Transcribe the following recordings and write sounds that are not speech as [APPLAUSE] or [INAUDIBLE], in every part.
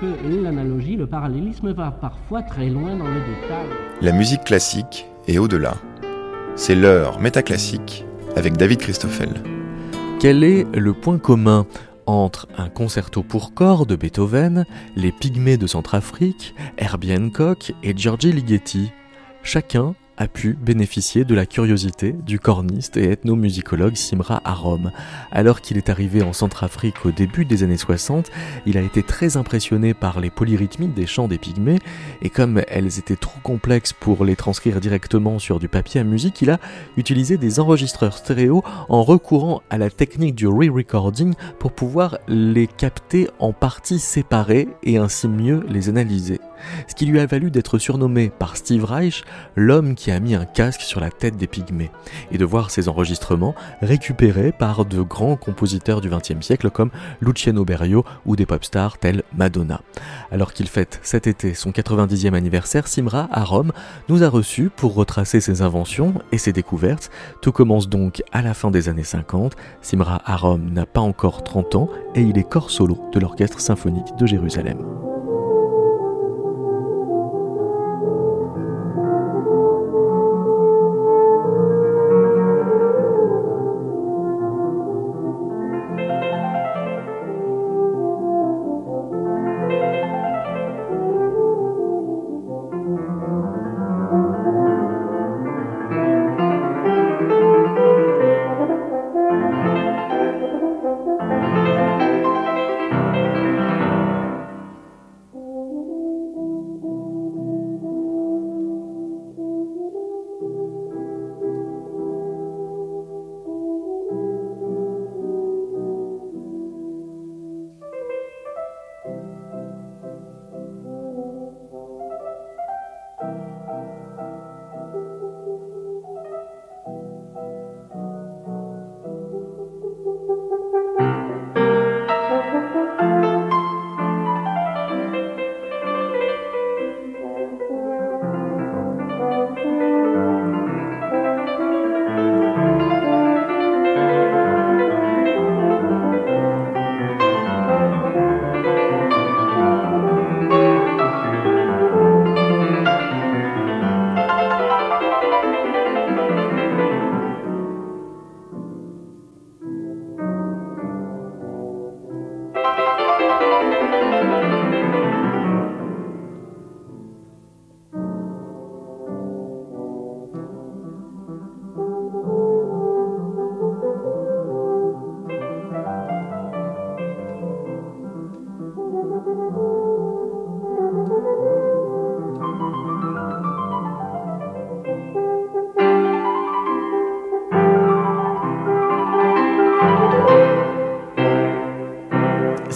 que l'analogie, le parallélisme va parfois très loin dans le détail. La musique classique est au-delà. C'est l'heure métaclassique avec David Christoffel. Quel est le point commun entre un concerto pour corps de Beethoven, les Pygmées de Centrafrique, Herbie Hancock et Giorgi Ligeti? Chacun a pu bénéficier de la curiosité du corniste et ethnomusicologue Simra Arom. Alors qu'il est arrivé en Centrafrique au début des années 60, il a été très impressionné par les polyrythmies des chants des pygmées, et comme elles étaient trop complexes pour les transcrire directement sur du papier à musique, il a utilisé des enregistreurs stéréo en recourant à la technique du re-recording pour pouvoir les capter en parties séparées et ainsi mieux les analyser ce qui lui a valu d'être surnommé par Steve Reich l'homme qui a mis un casque sur la tête des pygmées, et de voir ses enregistrements récupérés par de grands compositeurs du XXe siècle comme Luciano Berio ou des pop stars tels Madonna. Alors qu'il fête cet été son 90e anniversaire, Simra, à Rome, nous a reçus pour retracer ses inventions et ses découvertes. Tout commence donc à la fin des années 50. Simra à Rome n'a pas encore 30 ans et il est corps solo de l'Orchestre symphonique de Jérusalem.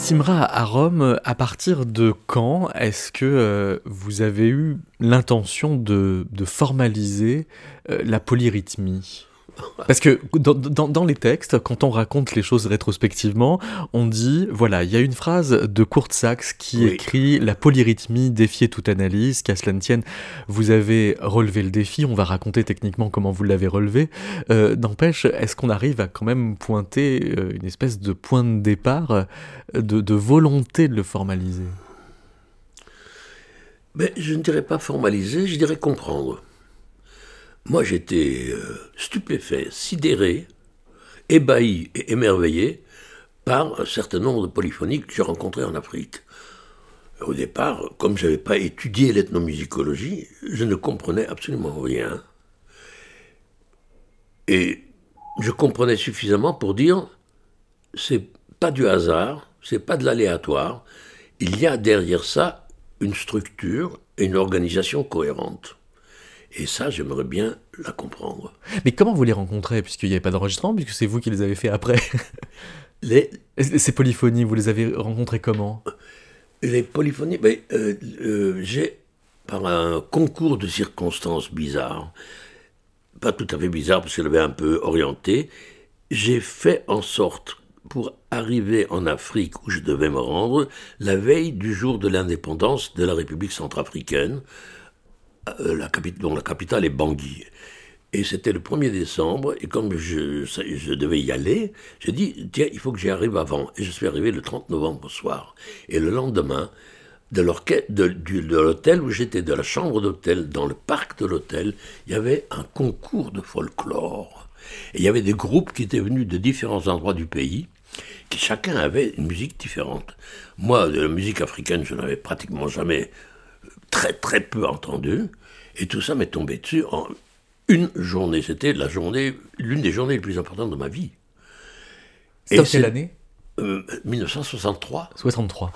Simra à Rome, à partir de quand est-ce que euh, vous avez eu l'intention de, formaliser euh, la polyrythmie? Parce que dans, les textes, quand on raconte les choses rétrospectivement, on dit, voilà, il y a une phrase de Kurt Sachs qui écrit La polyrythmie défiait toute analyse, qu'à cela ne tienne, vous avez relevé le défi, on va raconter techniquement comment vous l'avez relevé. Euh, n'empêche, est-ce qu'on arrive à quand même pointer euh, une espèce de point de départ, euh, de, volonté de le formaliser? Mais je ne dirais pas formaliser, je dirais comprendre. Moi, j'étais euh, stupéfait, sidéré, ébahi et émerveillé par un certain nombre de polyphonies que j'ai rencontrées en Afrique. Au départ, comme je n'avais pas étudié l'ethnomusicologie, je ne comprenais absolument rien. Et je comprenais suffisamment pour dire c'est pas du hasard, c'est pas de l'aléatoire. Il y a derrière ça une structure et une organisation cohérente. Et ça, j'aimerais bien la comprendre. Mais comment vous les rencontrez, puisqu'il n'y avait pas d'enregistrement, puisque c'est vous qui les avez fait après [LAUGHS] les... Ces polyphonies, vous les avez rencontrées comment? Les polyphonies, ben, euh, euh, j'ai, par un concours de circonstances bizarres, pas tout à fait bizarre, parce qu'elle avait un peu orienté, j'ai fait en sorte, pour arriver en Afrique où je devais me rendre, la veille du jour de l'indépendance de la République centrafricaine, la dont la capitale est Bangui. Et c'était le 1er décembre, et comme je, je devais y aller, j'ai dit, tiens, il faut que j'y arrive avant. Et je suis arrivé le 30 novembre au soir. Et le lendemain, de l'hôtel où j'étais, de la chambre d'hôtel, dans le parc de l'hôtel, il y avait un concours de folklore. Et il y avait des groupes qui étaient venus de différents endroits du pays, qui chacun avait une musique différente. Moi, de la musique africaine, je n'avais pratiquement jamais très très peu entendu. Et tout ça m'est tombé dessus en une journée. C'était la journée, l'une des journées les plus importantes de ma vie. C'était quelle année? 1963. 63.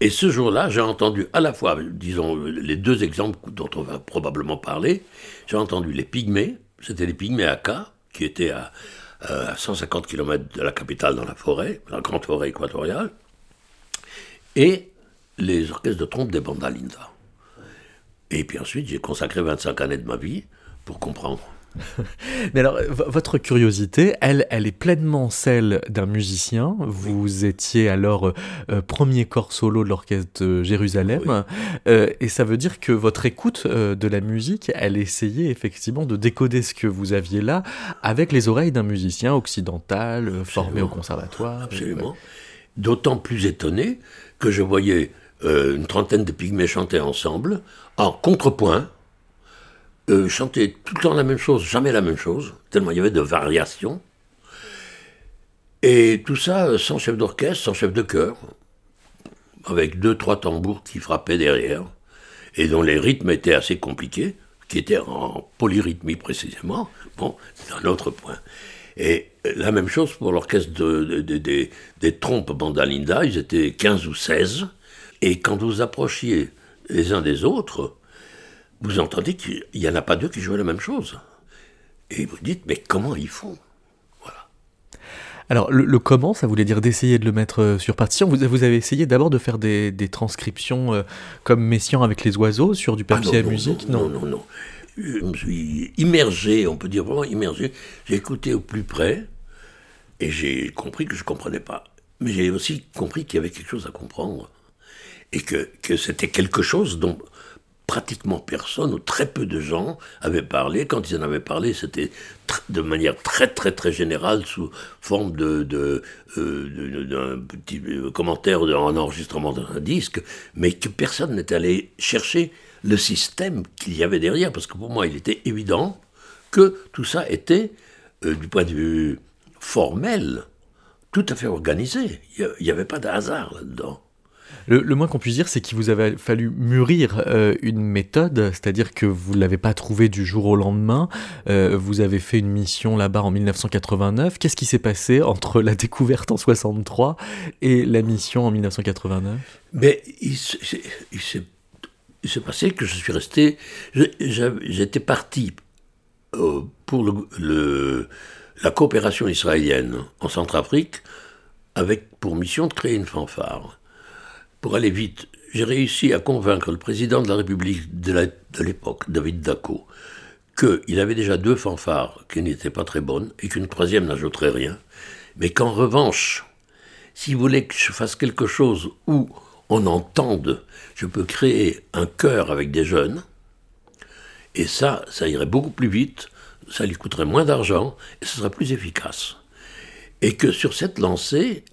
Et ce jour-là, j'ai entendu à la fois, disons, les deux exemples dont on va probablement parler. J'ai entendu les Pygmées, c'était les Pygmées Aka, qui étaient à, à 150 km de la capitale dans la forêt, la grande forêt équatoriale, et les orchestres de trompe des Bandalinda. Et puis ensuite, j'ai consacré 25 années de ma vie pour comprendre. [LAUGHS] Mais alors, votre curiosité, elle, elle est pleinement celle d'un musicien. Vous étiez alors euh, euh, premier corps solo de l'orchestre de Jérusalem. Euh, et ça veut dire que votre écoute de la musique, elle essayait effectivement de décoder ce que vous aviez là avec les oreilles d'un musicien occidental, formé au conservatoire. Absolument. D'autant plus étonné que je voyais une trentaine de pygmées chanter ensemble, en contrepoint, euh, chanter tout le temps la même chose, jamais la même chose, tellement il y avait de variations. Et tout ça euh, sans chef d'orchestre, sans chef de chœur, avec deux, trois tambours qui frappaient derrière, et dont les rythmes étaient assez compliqués, qui étaient en polyrythmie précisément. Bon, c'est un autre point. Et la même chose pour l'orchestre de, des trompes Bandalinda, ils étaient 15 ou 16, et quand vous approchiez les uns des autres, vous entendez qu'il n'y en a pas deux qui jouent la même chose. Et vous dites, mais comment ils font? Voilà. Alors, le, comment, ça voulait dire d'essayer de le mettre euh, sur partition. Vous, vous avez essayé d'abord de faire des, transcriptions euh, comme Messian avec les oiseaux sur du papier ah à musique? non non, non, non, Je me suis immergé, on peut dire vraiment immergé. J'ai écouté au plus près et j'ai compris que je ne comprenais pas. Mais j'ai aussi compris qu'il y avait quelque chose à comprendre et que, c'était quelque chose dont pratiquement personne ou très peu de gens avaient parlé. Quand ils en avaient parlé, c'était de manière très très très générale sous forme de, de, euh, d'un petit euh, commentaire d'un enregistrement d'un disque, mais que personne n'était allé chercher le système qu'il y avait derrière, parce que pour moi il était évident que tout ça était, euh, du point de vue formel, tout à fait organisé. Il n'y avait pas de hasard là-dedans. Le, moins qu'on puisse dire, c'est qu'il vous avait fallu mûrir euh, une méthode, c'est-à-dire que vous ne l'avez pas trouvée du jour au lendemain. Euh, vous avez fait une mission là-bas en 1989. Qu'est-ce qui s'est passé entre la découverte en 63 et la mission en 1989 Mais il, s'est passé que je suis resté. J'étais parti euh, pour la coopération israélienne en Centrafrique avec pour mission de créer une fanfare pour aller vite, j'ai réussi à convaincre le président de la République de l'époque, David Daco, qu'il avait déjà deux fanfares qui n'étaient pas très bonnes et qu'une troisième n'ajouterait rien, mais qu'en revanche, s'il voulait que je fasse quelque chose où on entende, je peux créer un chœur avec des jeunes, et ça, ça irait beaucoup plus vite, ça lui coûterait moins d'argent, et ce serait plus efficace. Et que sur cette lancée,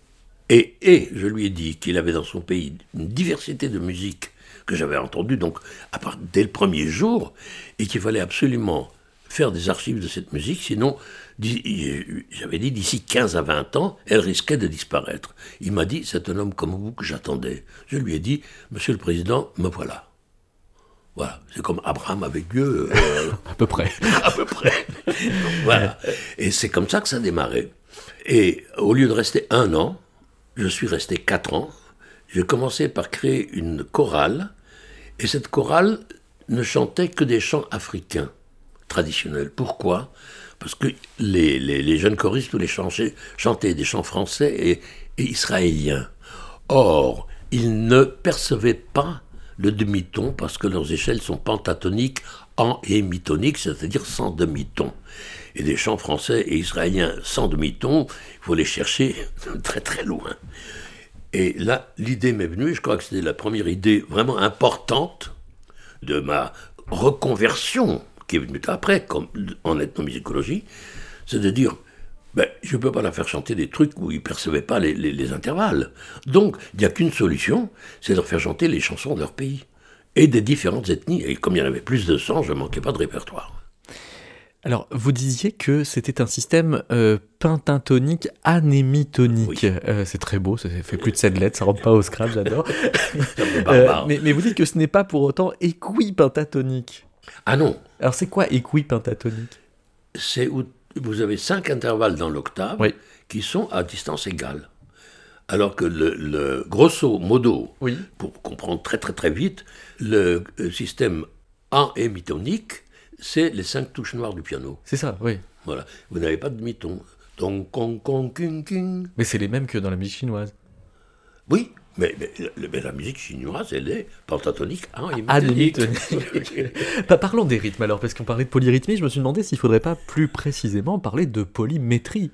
et, je lui ai dit qu'il avait dans son pays une diversité de musique que j'avais entendue donc à part, dès le premier jour, et qu'il fallait absolument faire des archives de cette musique, sinon, j'avais dit d'ici 15 à 20 ans, elle risquait de disparaître. Il m'a dit, c'est un homme comme vous que j'attendais. Je lui ai dit, Monsieur le Président, me voilà. Voilà, c'est comme Abraham avec Dieu. Euh, [LAUGHS] à peu près. [LAUGHS] à peu près. voilà. Et c'est comme ça que ça a démarré. Et au lieu de rester un an, je suis resté quatre ans. J'ai commencé par créer une chorale, et cette chorale ne chantait que des chants africains traditionnels. Pourquoi? Parce que les, jeunes choristes les chantaient, chantaient des chants français et, israéliens. Or, ils ne percevaient pas le demi-ton parce que leurs échelles sont pentatoniques en et c'est-à-dire sans demi-ton et des chants français et israéliens sans demi-ton, il faut les chercher [LAUGHS] très très loin. Et là, l'idée m'est venue, je crois que c'était la première idée vraiment importante de ma reconversion, qui est venu après, comme en ethnomusicologie, c'est de dire ben, je ne peux pas la faire chanter des trucs où ils ne percevaient pas les, les intervalles. Donc, il n'y a qu'une solution, c'est de leur faire chanter les chansons de leur pays et des différentes ethnies. Et comme il y en avait plus de 100, je ne manquais pas de répertoire. Alors, vous disiez que c'était un système euh, pentatonique anémitonique. Euh, c'est très beau, ça fait plus de 7 lettres, ça rentre pas au scratch, j'adore. [LAUGHS] euh, mais, mais, vous dites que ce n'est pas pour autant équipentatonique. Ah non. Alors, c'est quoi équipentatonique? C'est où vous avez 5 intervalles dans l'octave qui sont à distance égale. Alors que le, grosso modo, pour comprendre très très très vite, le système anémitonique, c'est les cinq touches noires du piano. C'est ça, oui. Voilà. Vous n'avez pas de demi-ton. Mais c'est les mêmes que dans la musique chinoise. Oui, mais, la musique chinoise, elle est pentatonique Pas [LAUGHS] Parlons des rythmes alors, parce qu'on parlait de polyrythmie, je me suis demandé s'il ne faudrait pas plus précisément parler de polymétrie.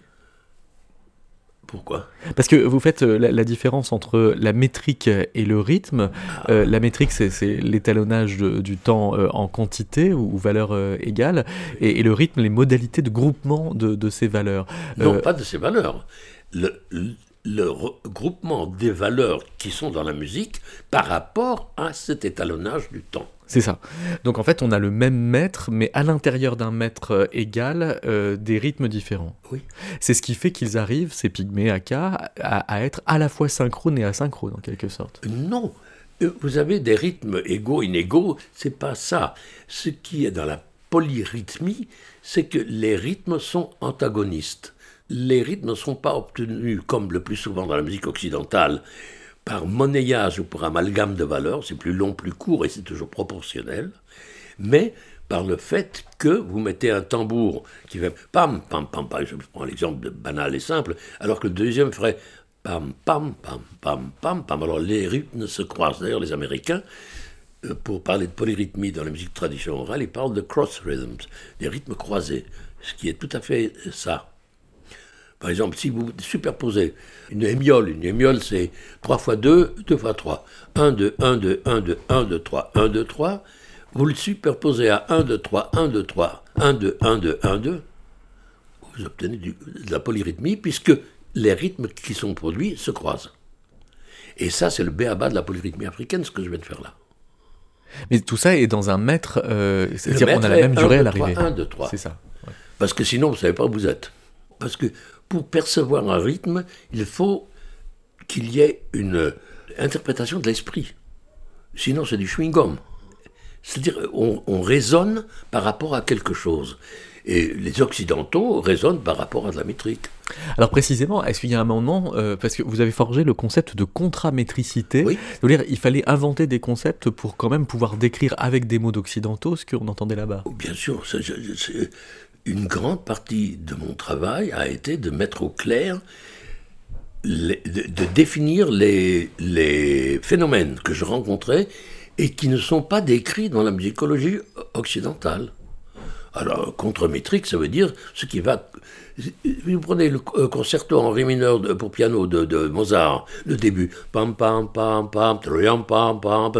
Pourquoi? Parce que vous faites euh, la, différence entre la métrique et le rythme. Ah. Euh, la métrique, c'est l'étalonnage du temps euh, en quantité ou, valeur égale, et, le rythme, les modalités de groupement de, ces valeurs. Non, pas de ces valeurs. Le, le regroupement des valeurs qui sont dans la musique par rapport à cet étalonnage du temps. C'est ça. Donc en fait, on a le même mètre, mais à l'intérieur d'un mètre euh, égal, euh, des rythmes différents. Oui. C'est ce qui fait qu'ils arrivent, ces pygmées AK, à, à, être à la fois synchrones et asynchrones en quelque sorte. Non, euh, vous avez des rythmes égaux, inégaux, c'est pas ça. Ce qui est dans la polyrythmie, c'est que les rythmes sont antagonistes. Les rythmes ne sont pas obtenus, comme le plus souvent dans la musique occidentale, par monnayage ou par amalgame de valeurs, c'est plus long, plus court et c'est toujours proportionnel, mais par le fait que vous mettez un tambour qui fait pam, pam, pam, pam, je prends l'exemple banal et simple, alors que le deuxième ferait pam, pam, pam, pam, pam, pam. Alors les rythmes se croisent. D'ailleurs, les Américains, euh, pour parler de polyrythmie dans la musique traditionnelle ils parlent de cross rhythms, des rythmes croisés, ce qui est tout à fait ça. Par exemple, si vous superposez une hémiole, une hémiole c'est 3 fois 2, 2 fois 3. 1, 2, 1, 2, 1, 2, 1, 2, 3, 1, 2, 3. Vous le superposez à 1, 2, 3, 1, 2, 3, 1, 2, 1, 2, 1, 2. Vous obtenez du, de la polyrythmie puisque les rythmes qui sont produits se croisent. Et ça, c'est le béaba de la polyrythmie africaine, ce que je viens de faire là. Mais tout ça est dans un mètre, euh, c'est-à-dire qu'on a la même durée à l'arrivée. 1, 2, 3. C'est ça. Ouais. Parce que sinon, vous ne savez pas où vous êtes. Parce que pour percevoir un rythme, il faut qu'il y ait une interprétation de l'esprit. Sinon, c'est du chewing-gum. C'est-à-dire, on, on, raisonne par rapport à quelque chose. Et les Occidentaux raisonnent par rapport à de la métrique. Alors précisément, est-ce qu'il y a un moment, euh, parce que vous avez forgé le concept de contramétricité, oui. dire il fallait inventer des concepts pour quand même pouvoir décrire avec des mots d'occidentaux ce qu'on entendait là-bas Bien sûr, une grande partie de mon travail a été de mettre au clair, de, définir les, phénomènes que je rencontrais et qui ne sont pas décrits dans la musicologie occidentale. Alors, contre-métrique, ça veut dire ce qui va. Vous prenez le concerto en ré mineur pour piano de, de, Mozart, le début. Pam pam pam pam, pam pam pam,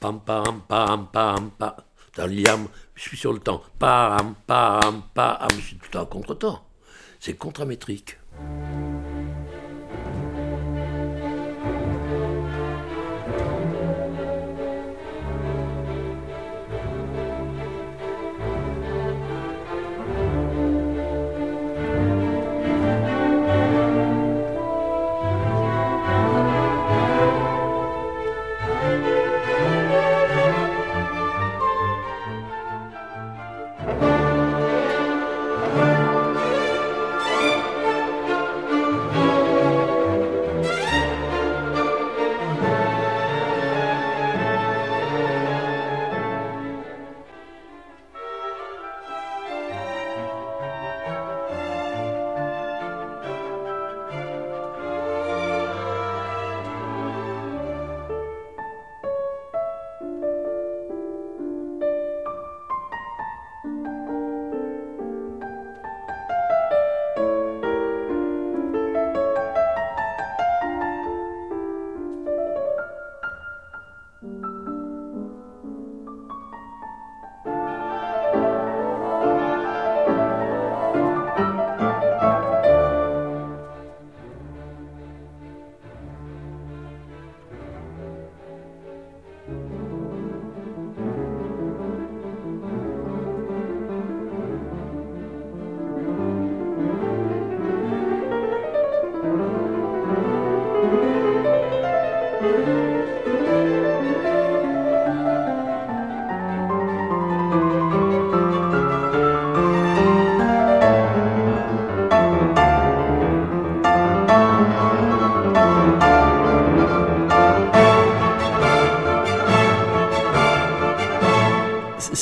pam pam pam pam pam, je suis sur le temps. Pam, pam, pam, je suis tout le temps contre-temps. C'est contramétrique.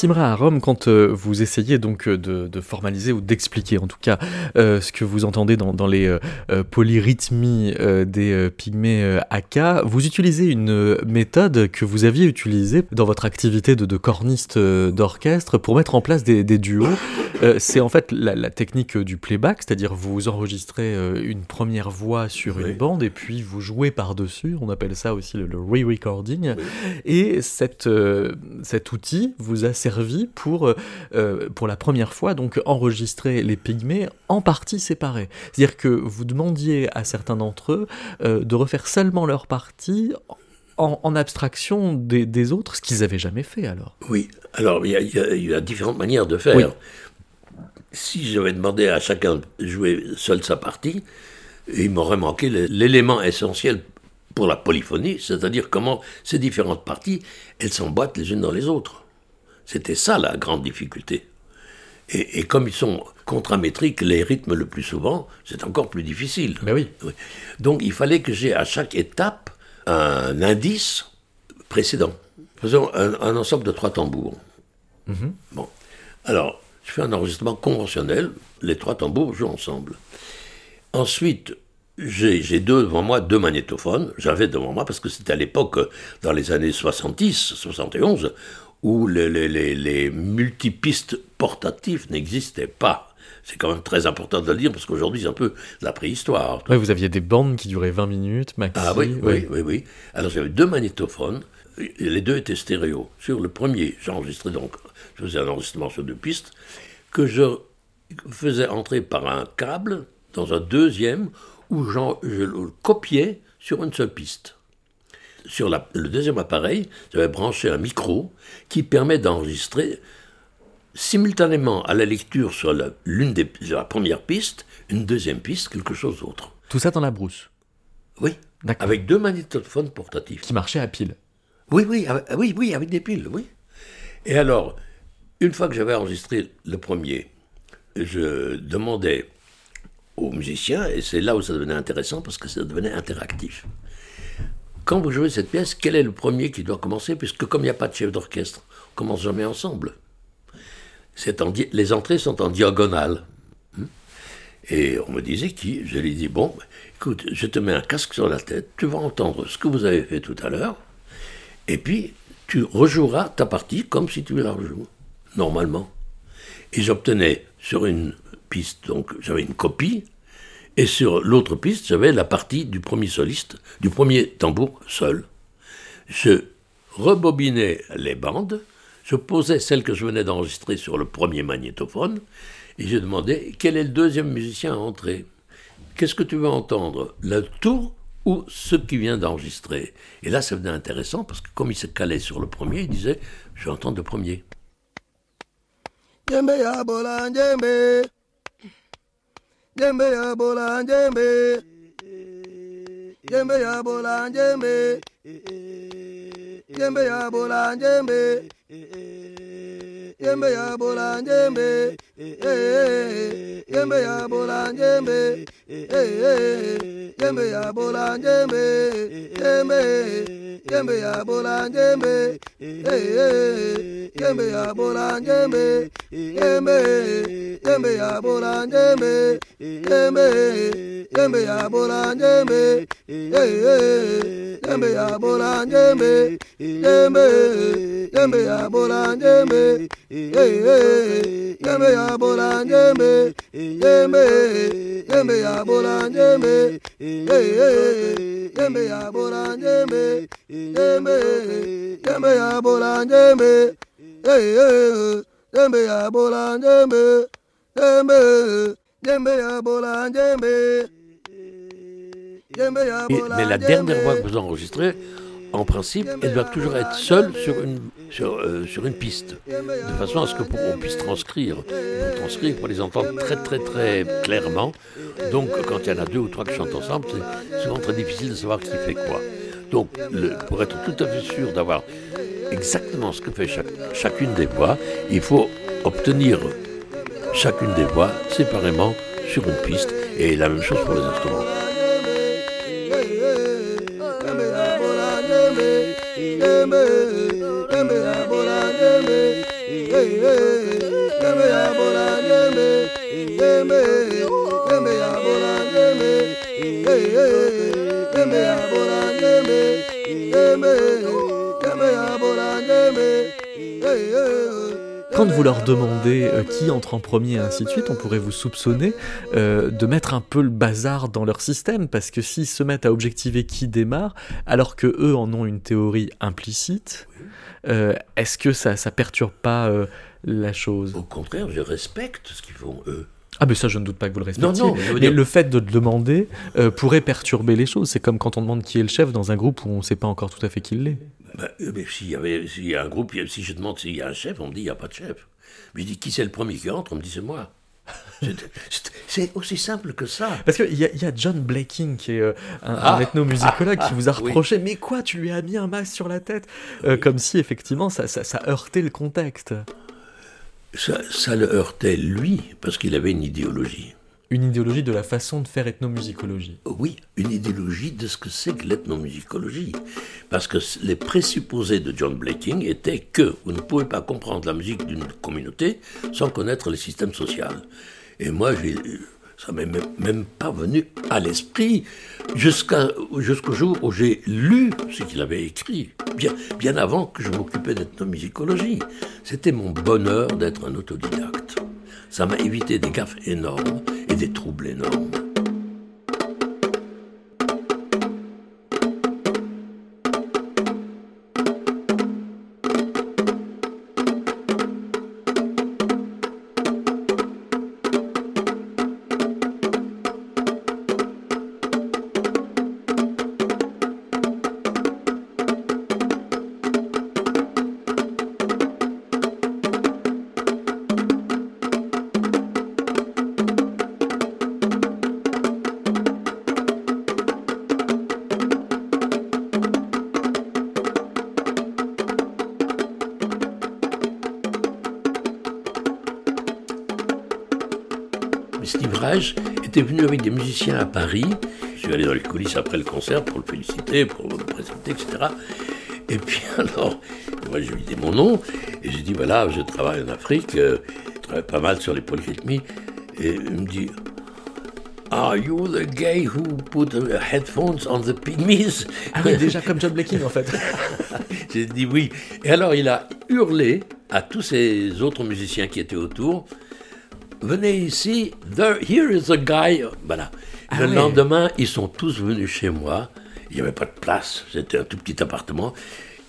Simra à Rome, quand euh, vous essayez donc euh, de, formaliser ou d'expliquer en tout cas euh, ce que vous entendez dans, les polyrythmies des pygmées Aka, vous utilisez une méthode que vous aviez utilisée dans votre activité de, corniste d'orchestre pour mettre en place des, duos. C'est en fait la, technique du playback, c'est-à-dire vous enregistrez une première voix sur une bande et puis vous jouez par-dessus, on appelle ça aussi le, re-recording. Et cette, cet outil vous a servi pour, euh, euh, pour la première fois, donc enregistrer les pygmées en partie séparées. C'est-à-dire que vous demandiez à certains d'entre eux euh, de refaire seulement leur partie en, abstraction des, autres, ce qu'ils n'avaient jamais fait alors. Oui, alors il y, a différentes manières de faire. Si j'avais demandé à chacun de jouer seul sa partie, il m'aurait manqué l'élément essentiel pour la polyphonie, c'est-à-dire comment ces différentes parties, elles s'emboîtent les unes dans les autres. C'était ça la grande difficulté. Et, comme ils sont contramétriques, les rythmes le plus souvent, c'est encore plus difficile. Mais oui. Donc il fallait que j'ai à chaque étape un indice précédent. Faisons un, ensemble de trois tambours. Mhm. Bon. Alors, je fais un enregistrement conventionnel, les trois tambours jouent ensemble. Ensuite, j'ai devant moi deux magnétophones. J'avais devant moi parce que c'était à l'époque, dans les années 70, 71, où les, les, les, multipistes portatifs n'existaient pas. C'est quand même très important de le dire parce qu'aujourd'hui c'est un peu la préhistoire. vous aviez des bandes qui duraient 20 minutes, maxi. Ah oui, oui, oui, oui. Alors j'avais deux magnétophones, les deux étaient stéréo. Sur le premier, j'enregistrais donc, je faisais un enregistrement sur deux pistes, que je faisais entrer par un câble dans un deuxième où je le copiais sur une seule piste sur le deuxième appareil, j'avais branché un micro qui permet d'enregistrer simultanément à la lecture sur la, l'une des, la première piste, une deuxième piste, quelque chose d'autre. Tout ça dans la brousse Oui. Avec deux magnétophones portatifs. Qui marchaient à pile Oui, oui, oui, oui, avec des piles, oui. Et alors, une fois que j'avais enregistré le premier, je demandais aux musiciens, et c'est là où ça devenait intéressant parce que ça devenait interactif quand vous jouez cette pièce, quel est le premier qui doit commencer Puisque comme il n'y a pas de chef d'orchestre, on commence jamais ensemble. les entrées sont en diagonale. Hmm? Et on me disait qui? Je lui dis, bon, écoute, je te mets un casque sur la tête, tu vas entendre ce que vous avez fait tout à l'heure, et puis tu rejoueras ta partie comme si tu la rejoues, normalement. Et j'obtenais sur une piste, donc j'avais une copie, et sur l'autre piste, j'avais la partie du premier soliste, du premier tambour seul. Je rebobinais les bandes, je posais celle que je venais d'enregistrer sur le premier magnétophone, et je demandais quel est le deuxième musicien à entrer. Qu'est-ce que tu veux entendre? Le tour ou ce qui vient d'enregistrer? Et là, ça devenait intéressant parce que comme il se calait sur le premier, il disait Je vais entendre le premier. Jembe ya bola jembe. Jembe ya bola jembe. Jembe ya bola jembe. Jembe ya bola jembe. Jembe ya bola jembe. Jembe ya bola jembe. Jembe. Jembe ya bola jembe. Jembe ya bola jembe Jembe Jembe ya bola jembe Yembe, yembe ya bola yembe, yembe ya bola yembe, yembe, yembe ya bola yembe, yembe ya bola yembe, yembe, yembe ya bola yembe, yembe ya bola yembe, yembe, yembe ya bola yembe, ya bola mais la dernière voix que vous enregistrez, en principe, elle doit toujours être seule sur une, sur, euh, sur une piste, de façon à ce que on puisse transcrire. Pour transcrire, pour les entendre très très très clairement. Donc, quand il y en a deux ou trois qui chantent ensemble, c'est souvent très difficile de savoir qui fait quoi. Donc, pour être tout à fait sûr d'avoir exactement ce que fait chacune des voix, il faut obtenir chacune des voix séparément sur une piste, et la même chose pour les instruments. Quand vous leur demandez euh, qui entre en premier et ainsi de suite, on pourrait vous soupçonner euh, de mettre un peu le bazar dans leur système, parce que s'ils se mettent à objectiver qui démarre, alors que eux en ont une théorie implicite, euh, est-ce que ça, ça perturbe pas la chose? Au contraire, je respecte ce qu'ils font eux. Ah mais ça je ne doute pas que vous le respectiez. Non, non, mais le fait de le demander pourrait perturber les choses. C'est comme quand on demande qui est le chef dans un groupe où on ne sait pas encore tout à fait qui l'est. Ben, mais s'il y, avait, s'il y a un groupe, si je demande s'il y a un chef, on me dit il n'y a pas de chef. Mais je dis qui c'est le premier qui entre, on me dit c'est moi. [LAUGHS] C'est aussi simple que ça. Parce qu'il y, y, a John Blaking, qui est euh, un, ah, ethnomusicologue, qui vous a [LAUGHS] reproché Mais quoi, tu lui as mis un masque sur la tête? Euh, Comme si, effectivement, ça, ça, ça, heurtait le contexte. Ça, ça le heurtait, lui, parce qu'il avait une idéologie une idéologie de la façon de faire ethnomusicologie. Oui, une idéologie de ce que c'est que l'ethnomusicologie. Parce que les présupposés de John Blaking étaient que vous ne pouvez pas comprendre la musique d'une communauté sans connaître le système social. Et moi, ça m'est même pas venu à l'esprit jusqu'au jour où j'ai lu ce qu'il avait écrit, bien, bien avant que je m'occupais d'ethnomusicologie. C'était mon bonheur d'être un autodidacte. Ça m'a évité des gaffes énormes et des troubles énormes. Était venu avec des musiciens à Paris. Je suis allé dans les coulisses après le concert pour le féliciter, pour le présenter, etc. Et puis [LAUGHS] alors, moi je lui ai dit mon nom, et j'ai dit voilà, je travaille en Afrique, euh, je travaille pas mal sur les polyrythmies, et il me dit Are you the guy who put the headphones on the pygmies? Ah oui, déjà [LAUGHS] comme John Blacking en fait. j'ai dit oui. Et alors il a hurlé à tous ces autres musiciens qui étaient autour venez ici, here is a guy. Voilà. Ah le lendemain, ils sont tous venus chez moi. Il n'y avait pas de place, c'était un tout petit appartement.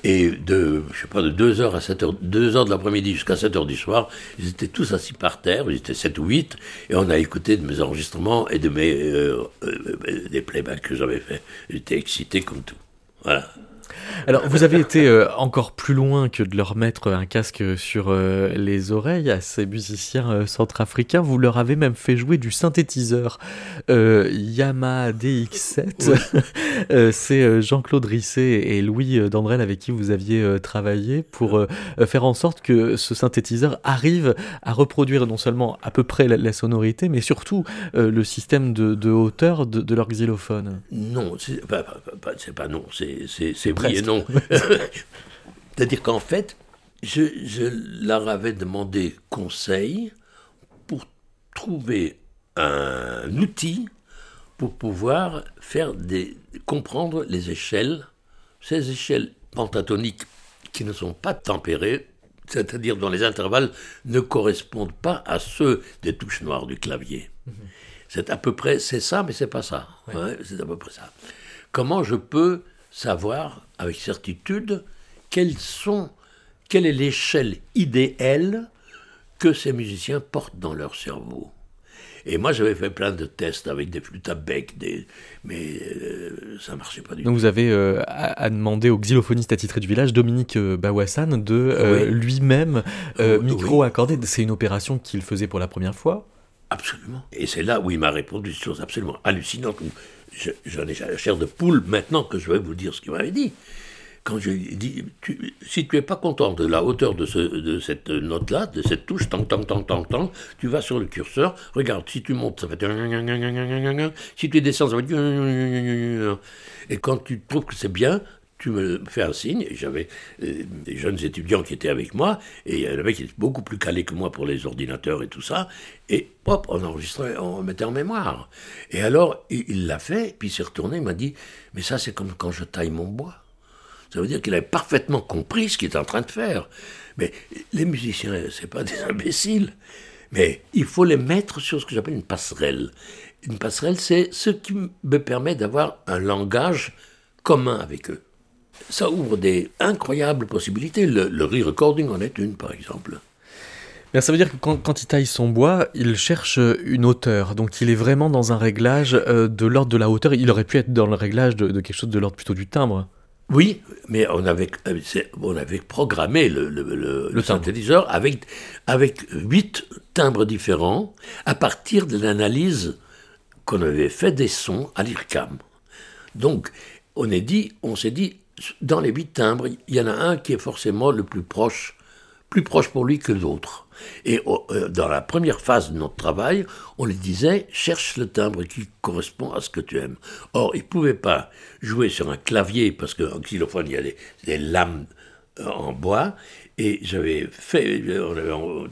Et de, je sais pas, de 2h à 7h, 2h de l'après-midi jusqu'à 7h du soir, ils étaient tous assis par terre, ils étaient 7 ou 8, et on a écouté de mes enregistrements et de mes, euh, euh, des playbacks que j'avais fait. J'étais excité comme tout. Voilà. Alors, vous avez été euh, encore plus loin que de leur mettre un casque sur euh, les oreilles à ces musiciens euh, centrafricains. Vous leur avez même fait jouer du synthétiseur Yamaha DX7. [LAUGHS] C'est Jean-Claude Risset et Louis Dandrel avec qui vous aviez travaillé pour faire en sorte que ce synthétiseur arrive à reproduire non seulement à peu près la, sonorité, mais surtout le système de, hauteur de, leur xylophone. Non, c'est pas, pas, non, c'est oui et non. [LAUGHS] C'est-à-dire qu'en fait, je, leur avais demandé conseil pour trouver un outil pour pouvoir faire des, comprendre les échelles, ces échelles pentatoniques qui ne sont pas tempérées, c'est-à-dire dont les intervalles ne correspondent pas à ceux des touches noires du clavier. Mhm. C'est à peu près, c'est ça, mais c'est pas ça. c'est à peu près ça. Comment je peux savoir avec certitude quelles sont, quelle est l'échelle idéale que ces musiciens portent dans leur cerveau. Et moi, j'avais fait plein de tests avec des flûtes à bec, des... mais ça euh, ça marchait pas du tout. Donc vous avez euh, à, demander au xylophoniste attitré du village, Dominique euh, Bawassan, de lui-même micro accordé. C'est une opération qu'il faisait pour la première fois Absolument. Et c'est là où il m'a répondu des choses absolument hallucinantes j'en ai la chair de poule maintenant que je vais vous dire ce qu'il m'avait dit. Quand je lui ai dit, si tu n'es pas content de la hauteur de, ce, de cette note-là, de cette touche, tant, tant, tant, tant, tu vas sur le curseur, regarde, si tu montes, ça va être... Si tu descends, ça va être... Et quand tu trouves que c'est bien, tu me fais un signe, j'avais euh, des jeunes étudiants qui étaient avec moi, et il y en avait qui étaient beaucoup plus calés que moi pour les ordinateurs et tout ça, et hop, on enregistrait, on mettait en mémoire. Et alors, il l'a fait, puis il s'est retourné, il m'a dit, mais ça c'est comme quand je taille mon bois. Ça veut dire qu'il avait parfaitement compris ce qu'il était en train de faire. Mais les musiciens, c'est pas des [LAUGHS] imbéciles. Mais il faut les mettre sur ce que j'appelle une passerelle. Une passerelle, c'est ce qui me permet d'avoir un langage commun avec eux. Ça ouvre des incroyables possibilités. Le, le re-recording en est une, par exemple. Mais ça veut dire que quand, il taille son bois, il cherche une hauteur. Donc il est vraiment dans un réglage euh, de l'ordre de la hauteur. Il aurait pu être dans le réglage de, quelque chose de l'ordre plutôt du timbre. Oui, mais on avait, euh, on avait programmé le, le, synthétiseur avec, avec huit timbres différents à partir de l'analyse qu'on avait fait des sons à l'IRCAM. Donc, on est dit, on s'est dit, dans les huit timbres, il y en a un qui est forcément le plus proche, plus proche pour lui que l'autre. Et euh, dans la première phase de notre travail, on lui disait cherche le timbre qui correspond à ce que tu aimes. Or, il ne pouvait pas jouer sur un clavier parce qu'en xylophone, il y a des, lames euh, en bois. Et j'avais fait, on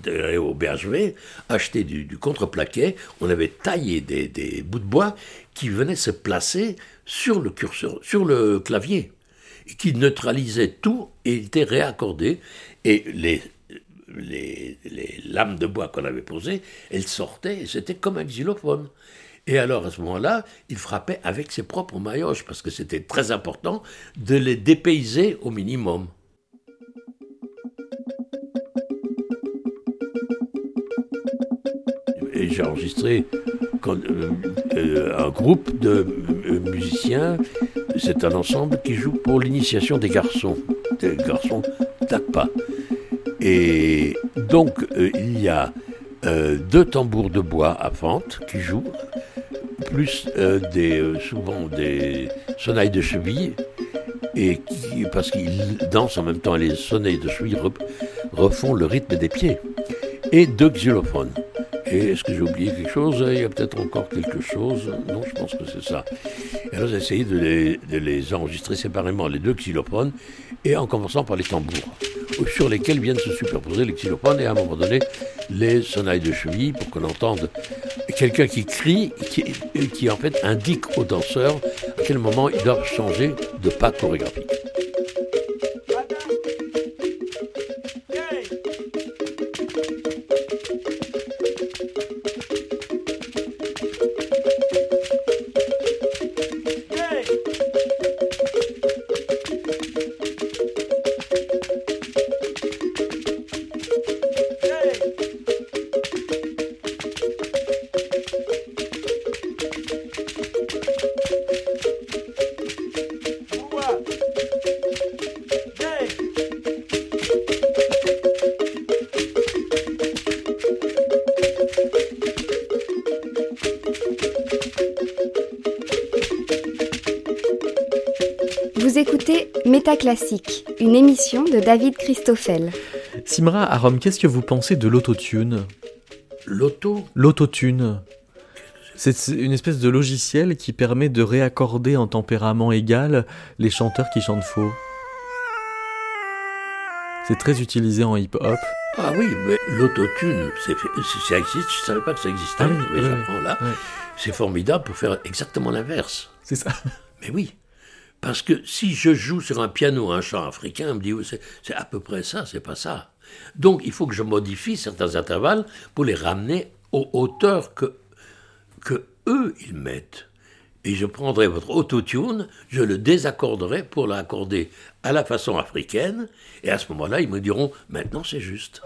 avait au BHV, acheté du, contreplaquet, on avait taillé des, des, bouts de bois qui venaient se placer sur le curseur, sur le clavier, qui neutralisaient tout et étaient réaccordés. Et les les, lames de bois qu'on avait posées, elles sortaient et c'était comme un xylophone. Et alors à ce moment-là, il frappait avec ses propres maillotches parce que c'était très important de les dépayser au minimum. Et j'ai enregistré un groupe de euh, musiciens. C'est un ensemble qui joue pour l'initiation des garçons, des garçons pas. Et donc, euh, il y a euh, deux tambours de bois à fente qui jouent, plus euh, des, souvent des sonnailles de cheville, et parce qu'ils dansent en même temps, les sonnailles de cheville refont le rythme des pieds, et deux xylophones. Et est-ce que j'ai oublié quelque chose? Il y a peut-être encore quelque chose. Non, je pense que c'est ça. Et alors j'ai essayé de les, enregistrer séparément, les deux xylophones, et en commençant par les tambours sur lesquels viennent se superposer les xylophones et à un moment donné les sonnailles de cheville pour qu'on entende quelqu'un qui crie qui, qui en fait indique aux danseurs à quel moment ils doivent changer de pas chorégraphique. Classique, une émission de David Christoffel. Simra, à Rome, qu'est-ce que vous pensez de l'autotune? L'auto? L'autotune. C'est une espèce de logiciel qui permet de réaccorder en tempérament égal les chanteurs qui chantent faux. C'est très utilisé en hip-hop. Ah oui, mais l'autotune, ça existe, je ne savais pas que ça existait, ah là. C'est formidable pour faire exactement l'inverse. C'est ça. Mais oui. Parce que si je joue sur un piano un chant africain, on me dit c'est à peu près ça, c'est pas ça. Donc il faut que je modifie certains intervalles pour les ramener aux hauteurs que, que eux ils mettent. Et je prendrai votre autotune, je le désaccorderai pour l'accorder à la façon africaine, et à ce moment-là, ils me diront maintenant c'est juste.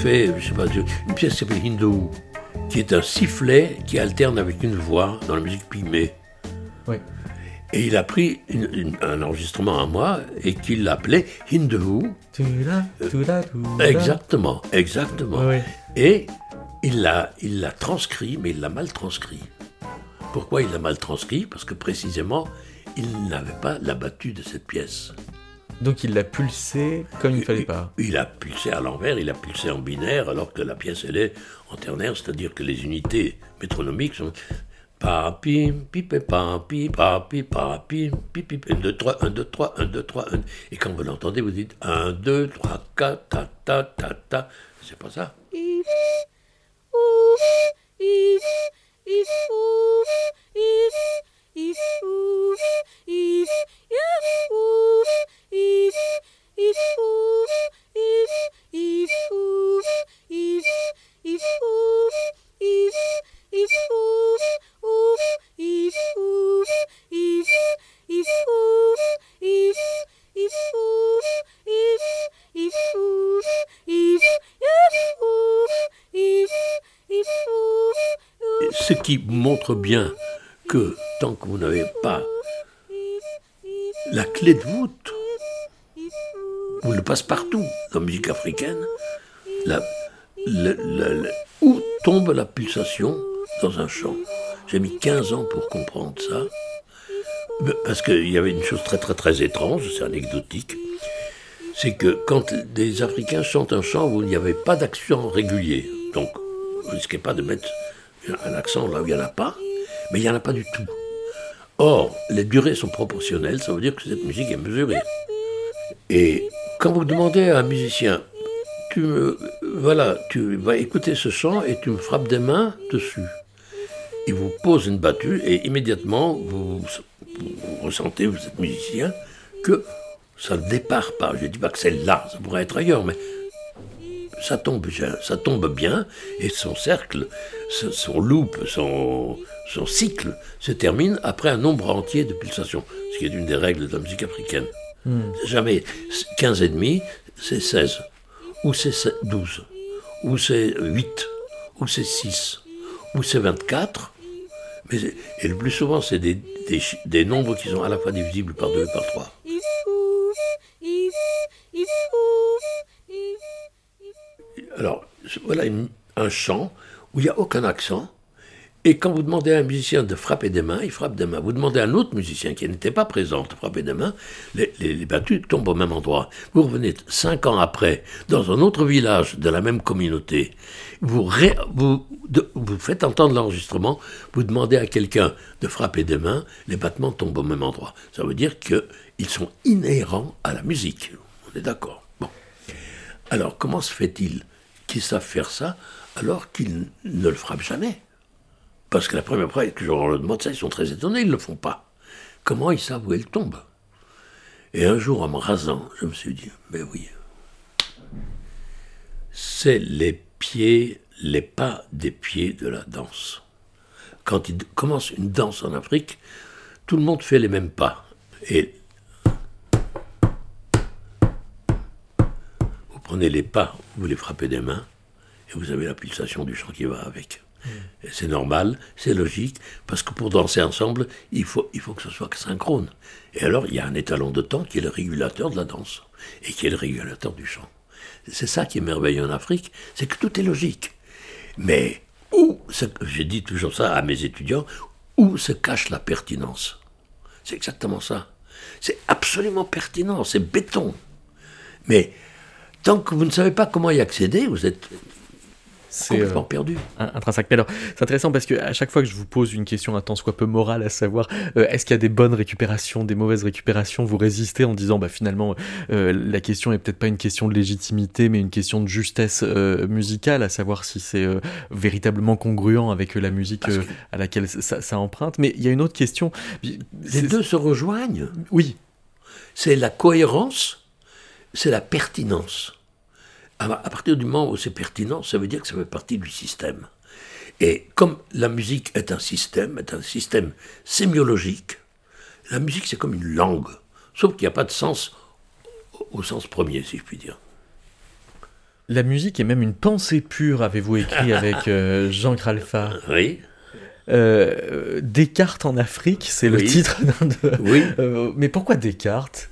Fait, je sais pas, une pièce qui s'appelle Hindu, qui est un sifflet qui alterne avec une voix dans la musique pygmée. Oui. Et il a pris une- une- un enregistrement à moi et qu'il l'appelait Hindu. Exactement, exactement. Oui. Et il l'a, il l'a transcrit, mais il l'a mal transcrit. Pourquoi il l'a mal transcrit? Parce que précisément, il n'avait pas la battue de cette pièce. Donc il l'a pulsé comme il ne fallait pas. Il a pulsé à l'envers, il a pulsé en binaire, alors que la pièce, elle est en ternaire, c'est-à-dire que les unités métronomiques sont papi, pipe, papi, papi, papi, pipi, 1, 2, 3, 1, 2, 3, 1, 2, 3, 1. Et quand vous l'entendez, vous dites 1, 2, 3, 4, ta, ta, ta, ta. C'est pas ça. Ce qui montre bien que tant que vous n'avez pas la clé de voûte, ou le passe-partout dans la musique africaine, où tombe la pulsation dans un chant? J'ai mis 15 ans pour comprendre ça, parce qu'il y avait une chose très très très étrange, c'est anecdotique, c'est que quand des Africains chantent un chant où il n'y avait pas d'accent régulier, donc vous risquez pas de mettre un accent là où il n'y en a pas, mais il n'y en a pas du tout. Or, les durées sont proportionnelles, ça veut dire que cette musique est mesurée. Et quand vous demandez à un musicien, tu me, voilà, tu vas écouter ce chant et tu me frappes des mains dessus. Il vous pose une battue et immédiatement vous, vous ressentez, vous êtes musicien, que ça ne départ pas. Je ne dis pas que c'est là, ça pourrait être ailleurs, mais ça tombe bien, ça tombe bien et son cercle, ce- son loop, son, son cycle se termine après un nombre entier de pulsations, ce qui est une des règles de la musique africaine. C'est jamais 15 et demi, c'est 16, ou c'est 12, ou c'est 8, ou c'est 6, ou c'est 24. Mais c'est- et le plus souvent, c'est des, des nombres qui sont à la fois divisibles par 2 et par 3. Alors, voilà un chant où il n'y a aucun accent. Et quand vous demandez à un musicien de frapper des mains, il frappe des mains. Vous demandez à un autre musicien qui n'était pas présent de frapper des mains, les, les, tombent au même endroit. Vous revenez cinq ans après, dans un autre village de la même communauté, vous faites entendre l'enregistrement, vous demandez à quelqu'un de frapper des mains, les battements tombent au même endroit. Ça veut dire qu'ils sont inhérents à la musique. On est d'accord Bon. Alors, comment se fait-il qu'ils savent faire ça alors qu'ils ne le frappent jamais Parce que la première fois que je leur demande ça, ils sont très étonnés, ils ne le font pas. Comment ils savent où elle tombe? Et un jour, en me rasant, je me suis dit, mais oui, c'est les pieds, les pas des pieds de la danse. Quand il commence une danse en Afrique, tout le monde fait les mêmes pas. Et prenez les pas, vous les frappez des mains, et vous avez la pulsation du chant qui va avec. Et c'est normal, c'est logique, parce que pour danser ensemble, il faut, il faut que ce soit synchrone. Et alors, il y a un étalon de temps qui est le régulateur de la danse, et qui est le régulateur du chant. C'est ça qui est merveilleux en Afrique, c'est que tout est logique. Mais où, j'ai dit toujours ça à mes étudiants, où se cache la pertinence? C'est exactement ça. C'est absolument pertinent, c'est béton. Mais tant que vous ne savez pas comment y accéder, vous êtes C'est complètement euh, perdu. intrinsèque. Mais alors, c'est intéressant parce que à chaque fois que je vous pose une question un tant soit peu morale, à savoir euh, est-ce qu'il y a des bonnes récupérations, des mauvaises récupérations, vous résistez en disant bah finalement euh, la question est peut-être pas une question de légitimité, mais une question de justesse euh, musicale, à savoir si c'est euh, véritablement congruent avec euh, la musique euh, que- à laquelle ça, ça emprunte. Mais il y a une autre question. Les deux se rejoignent. Oui, C'est la cohérence, c'est la pertinence. À partir du moment où c'est pertinent, ça veut dire que ça fait partie du système. Et comme la musique est un système, est un système sémiologique, la musique c'est comme une langue, sauf qu'il n'y a pas de sens au- sens premier, si je puis dire. la musique est même une pensée pure, avez-vous écrit [LAUGHS] avec euh, Jean Kralfa. Oui. Euh, Descartes en Afrique, c'est le titre d'un de. Oui, Euh, mais pourquoi Descartes?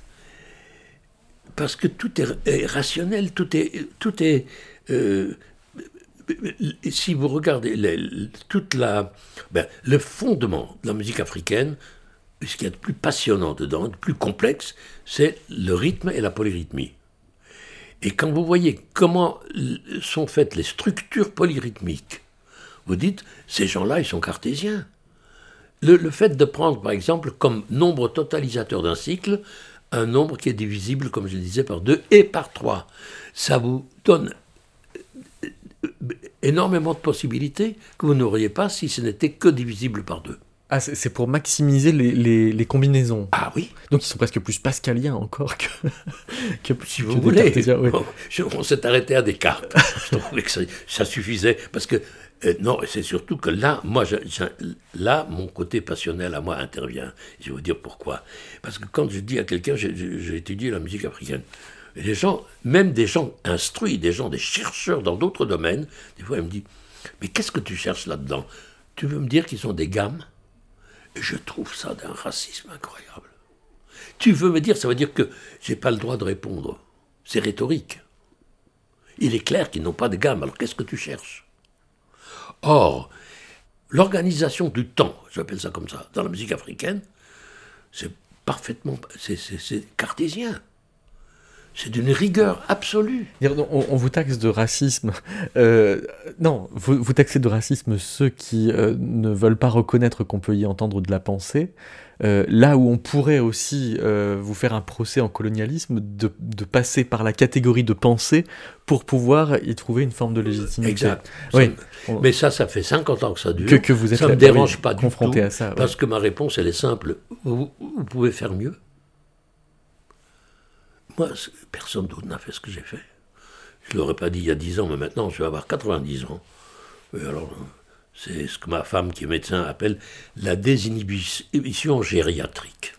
Parce que tout est, rationnel, tout est, tout est. euh, si vous regardez toute la, ben, le fondement de la musique africaine, ce qu'il y a de plus passionnant dedans, de plus complexe, c'est le rythme et la polyrythmie. Et quand vous voyez comment sont faites les structures polyrythmiques, vous dites, ces gens-là, ils sont cartésiens. Le fait de prendre, par exemple, comme nombre totalisateur d'un cycle, un nombre qui est divisible, comme je le disais, par 2 et par 3, ça vous donne euh, énormément de possibilités que vous n'auriez pas si ce n'était que divisible par 2. Ah, c'est pour maximiser les, les- les combinaisons. Ah oui, Donc ils sont presque plus pascaliens encore que, [LAUGHS] que, si vous voulez. Bon, je- on s'est arrêté à Descartes. je trouvais que ça, ça suffisait. Parce que, euh, non, c'est surtout que là, moi, là, mon côté passionnel à moi intervient. Je vais vous dire pourquoi. Parce que quand je dis à quelqu'un, j'ai- étudié la musique africaine, les gens, même des gens instruits, des gens, des chercheurs dans d'autres domaines, des fois, ils me disent Mais qu'est-ce que tu cherches là-dedans? Tu veux me dire qu'ils sont des gammes? Je trouve ça d'un racisme incroyable. Tu veux me dire, ça veut dire que j'ai pas le droit de répondre. C'est rhétorique. Il est clair qu'ils n'ont pas de gamme, alors qu'est-ce que tu cherches? Or, l'organisation du temps, j'appelle ça comme ça, dans la musique africaine, c'est parfaitement. c'est- cartésien. C'est d'une rigueur absolue. On, vous taxe de racisme. euh, non, vous, vous taxez de racisme ceux qui euh, ne veulent pas reconnaître qu'on peut y entendre de la pensée. Euh, là où on pourrait aussi euh, vous faire un procès en colonialisme, de, de passer par la catégorie de pensée pour pouvoir y trouver une forme de légitimité. Exact. Oui. Ça Mais ça, ça fait 50 ans que ça dure. Que, que vous êtes ça me là- dérange pas du confronté tout, à ça. ouais. Parce que ma réponse, elle est simple. Vous, vous pouvez faire mieux. Moi, personne d'autre n'a fait ce que j'ai fait. Je ne l'aurais pas dit il y a 10 ans, mais maintenant, je vais avoir 90 ans. Et alors, c'est ce que ma femme, qui est médecin, appelle la désinhibition gériatrique.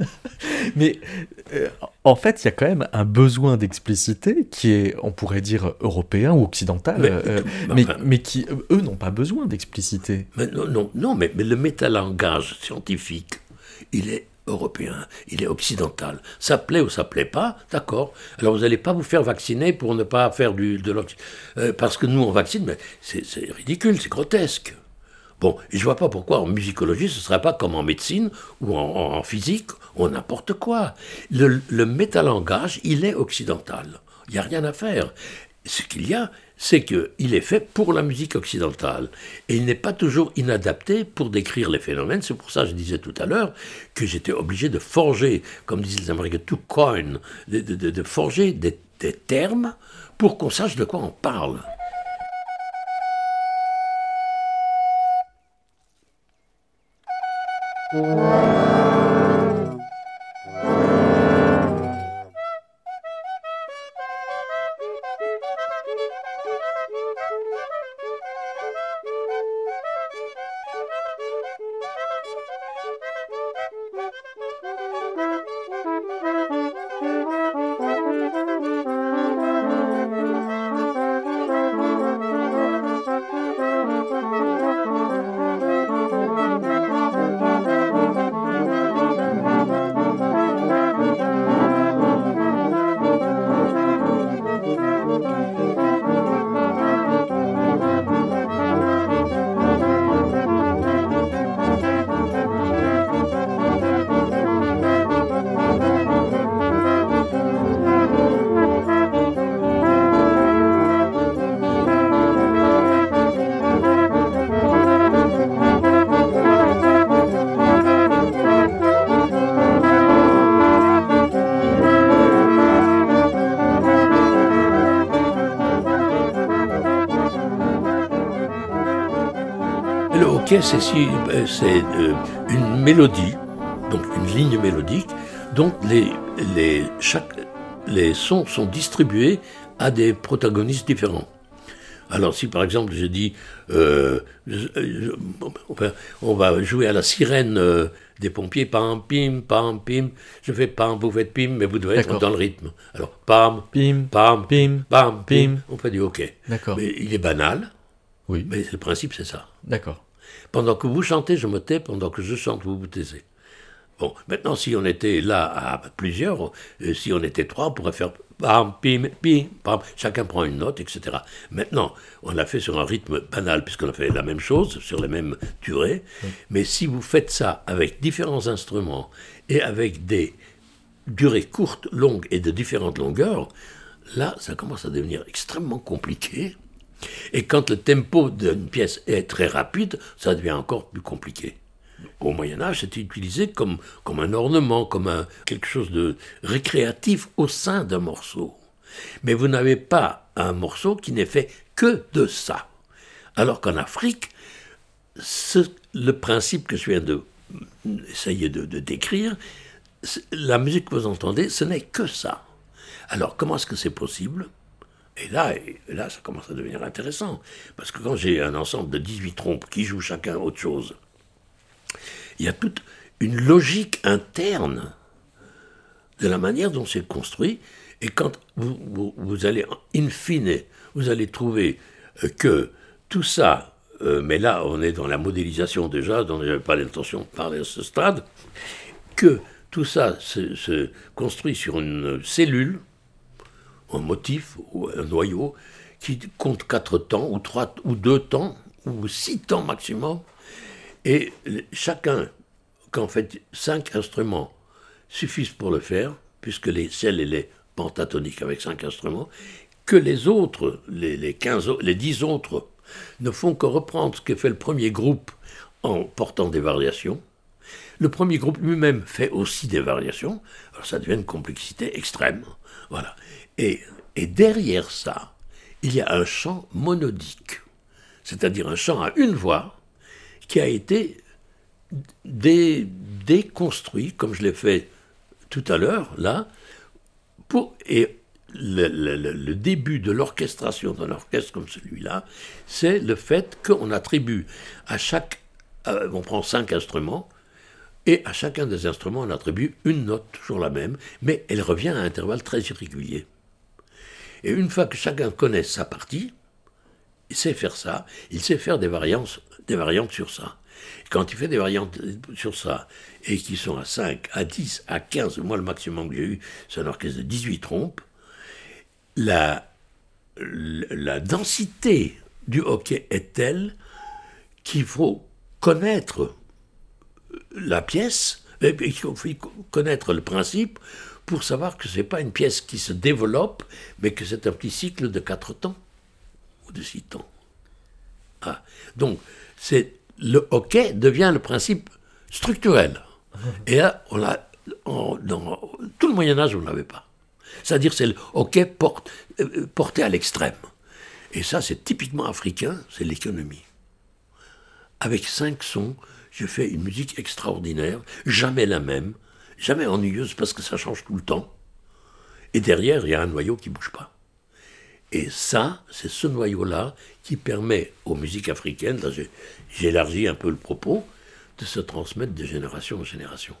[LAUGHS] Mais euh, en fait, il y a quand même un besoin d'explicité qui est, on pourrait dire, européen ou occidental, Mais- euh, mais mais, enfin- mais qui, eux, n'ont pas besoin d'explicité. Non, non, non mais, mais le métalangage scientifique, il est européen, il est occidental. Ça plaît ou ça plaît pas, d'accord. Alors vous n'allez pas vous faire vacciner pour ne pas faire du, de l'oxy- euh, parce que nous on vaccine, mais c'est ridicule, c'est grotesque. Bon, et je vois pas pourquoi en musicologie ce serait pas comme en médecine ou en physique ou n'importe quoi. Le, le métalangage, il est occidental. Il n'y a rien à faire. Ce qu'il y a, c'est qu'il est fait pour la musique occidentale. Et il n'est pas toujours inadapté pour décrire les phénomènes. C'est pour ça que je disais tout à l'heure que j'étais obligé de forger, comme disent les Américains, to coin, de, forger des, termes pour qu'on sache de quoi on parle. Le hockey, c'est si, euh, une mélodie, donc une ligne mélodique, dont les, les, chaque, les sons sont distribués à des protagonistes différents. Alors si par exemple je dis, euh, je- on va jouer à la sirène euh, des pompiers, pam, pim, pam, pim, je fais pam, vous faites pim, mais vous devez être dans le rythme. Alors pam, Pim, pam, pim, pam, pim, pim. on fait du hockey. D'accord. Mais il est banal, Oui, mais le principe c'est ça. d'accord. Pendant que vous chantez, je me tais, pendant que je chante, vous vous taisez. Bon, maintenant, si on était là à plusieurs, euh, si on était trois, on pourrait faire pam, pim, pim, pam, chacun prend une note, etc. Maintenant, on l'a fait sur un rythme banal, puisqu'on a fait la même chose, sur les mêmes durées. Mais si vous faites ça avec différents instruments et avec des durées courtes, longues et de différentes longueurs, là, ça commence à devenir extrêmement compliqué. Et quand le tempo d'une pièce est très rapide, ça devient encore plus compliqué. Au Moyen Âge, c'était utilisé comme, comme un ornement, comme quelque chose de récréatif au sein d'un morceau. Mais vous n'avez pas un morceau qui n'est fait que de ça. Alors qu'en Afrique, le principe que je viens de, de décrire, la musique que vous entendez, ce n'est que ça. Alors comment est-ce que c'est possible? Et là, là, ça commence à devenir intéressant. Parce que quand j'ai un ensemble de 18 trompes qui jouent chacun autre chose, il y a toute une logique interne de la manière dont c'est construit. Et quand vous, vous, allez, in fine, vous allez trouver euh, que tout ça, euh, mais là on est dans la modélisation déjà, dont je n'avais pas l'intention de parler à ce stade, que tout ça se, construit sur une cellule, un motif ou un noyau qui compte quatre temps, ou trois, ou deux temps, ou six temps maximum, et chacun, qu'en fait cinq instruments suffisent pour le faire, puisque les selles et les pentatoniques avec cinq instruments, que les autres, les, les, 15, les dix autres, ne font que reprendre ce que fait le premier groupe en portant des variations. Le premier groupe lui-même fait aussi des variations, alors ça devient une complexité extrême. Voilà. Et, derrière ça, il y a un chant monodique, c'est-à-dire un chant à une voix qui a été déconstruit, comme je l'ai fait tout à l'heure, là, pour, et le, début de l'orchestration d'un orchestre comme celui-là, c'est le fait qu'on attribue à chaque, euh, on prend cinq instruments, et à chacun des instruments, on attribue une note, toujours la même, mais elle revient à intervalles très irréguliers. Et une fois que chacun connaît sa partie, il sait faire ça, il sait faire des variantes des variantes sur ça. Quand il fait des variantes sur ça, et qui sont à 5, à 10, à 15, moi le maximum que j'ai eu, c'est un orchestre de 18 trompes, la, la densité du hockey est telle qu'il faut connaître la pièce, il faut connaître le principe pour savoir que ce n'est pas une pièce qui se développe, mais que c'est un petit cycle de 4 temps ou de 6 temps. Ah. Donc, c'est le hockey devient le principe structurel. [LAUGHS] Et là, on l'a, dans tout le Moyen Âge, on n'avait pas. C'est-à-dire, c'est le hockey euh, porté à l'extrême. Et ça, c'est typiquement africain, c'est l'économie. Avec cinq sons, je fais une musique extraordinaire, jamais la même, jamais ennuyeuse parce que ça change tout le temps. Et derrière, il y a un noyau qui bouge pas. Et ça, c'est ce noyau-là qui permet aux musiques africaines, là j'élargis un peu le propos, de se transmettre de génération en génération.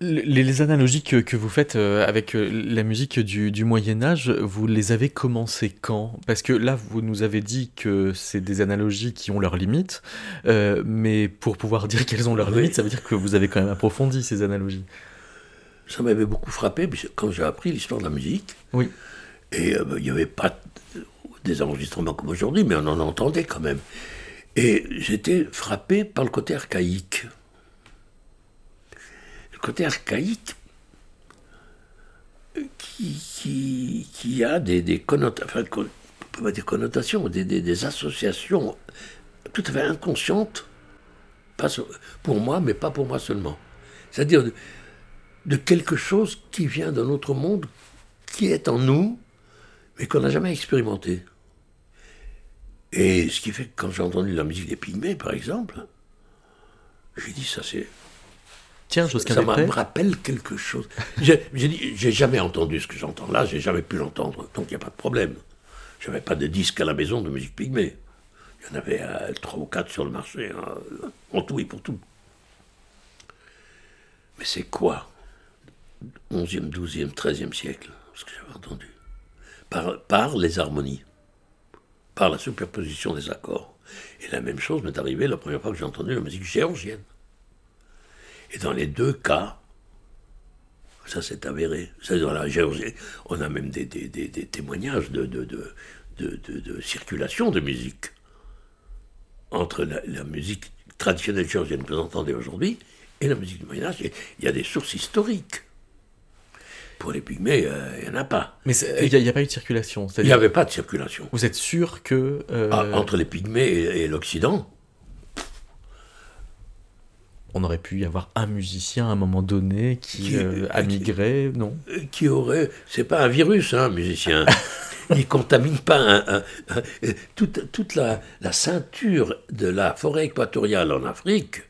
Les, analogies que, vous faites euh, avec euh, la musique du, Moyen Âge, vous les avez commencées quand? Parce que là, vous nous avez dit que c'est des analogies qui ont leurs limites, euh, mais pour pouvoir [LAUGHS] dire qu'elles ont leurs limites, ça veut dire que vous avez quand même approfondi ces analogies. Ça m'avait beaucoup frappé quand j'ai appris l'histoire de la musique. Oui. Et ben, il n'y avait pas des enregistrements comme aujourd'hui, mais on en entendait quand même. Et j'étais frappé par le côté archaïque. Le côté archaïque qui, qui, a des, des connotations, enfin, des connotations, des, des, associations tout à fait inconscientes, pas pour moi, mais pas pour moi seulement. C'est-à-dire de, quelque chose qui vient d'un autre monde, qui est en nous, mais qu'on n'a jamais expérimenté. Et ce qui fait que quand j'ai entendu la musique des Pygmées, par exemple, j'ai dit ça c'est. Tiens, ça me rappelle quelque chose. J'ai dit, j'ai jamais entendu ce que j'entends là, j'ai jamais pu l'entendre, donc il n'y a pas de problème. Je n'avais pas de disque à la maison de musique Pygmée. Il y en avait euh, trois ou quatre sur le marché, hein, en tout et pour tout. Mais c'est quoi? 11e, 12e, 13e siècle, ce que j'avais entendu par, les harmonies par la superposition des accords. Et la même chose m'est arrivée la première fois que j'ai entendu la musique géorgienne. Et dans les deux cas, ça s'est avéré. Dans la Géorgie, on a même des, témoignages de, circulation de musique entre la, la musique traditionnelle géorgienne que vous entendez aujourd'hui et la musique du Moyen-Âge. Il y a des sources historiques. Pour les pygmées, euh, il n'y en a pas. Mais il n'y a, pas eu de circulation. Il n'y avait pas de circulation. Vous êtes sûr que. euh, Ah, entre les pygmées et, et l'Occident, On aurait pu y avoir un musicien à un moment donné qui, Qui- euh, a qui- migré, non? euh, qui aurait. C'est pas un virus, hein, musicien. [LAUGHS] Il contamine pas un- un- un- euh, toute, toute la, la ceinture de la forêt équatoriale en Afrique.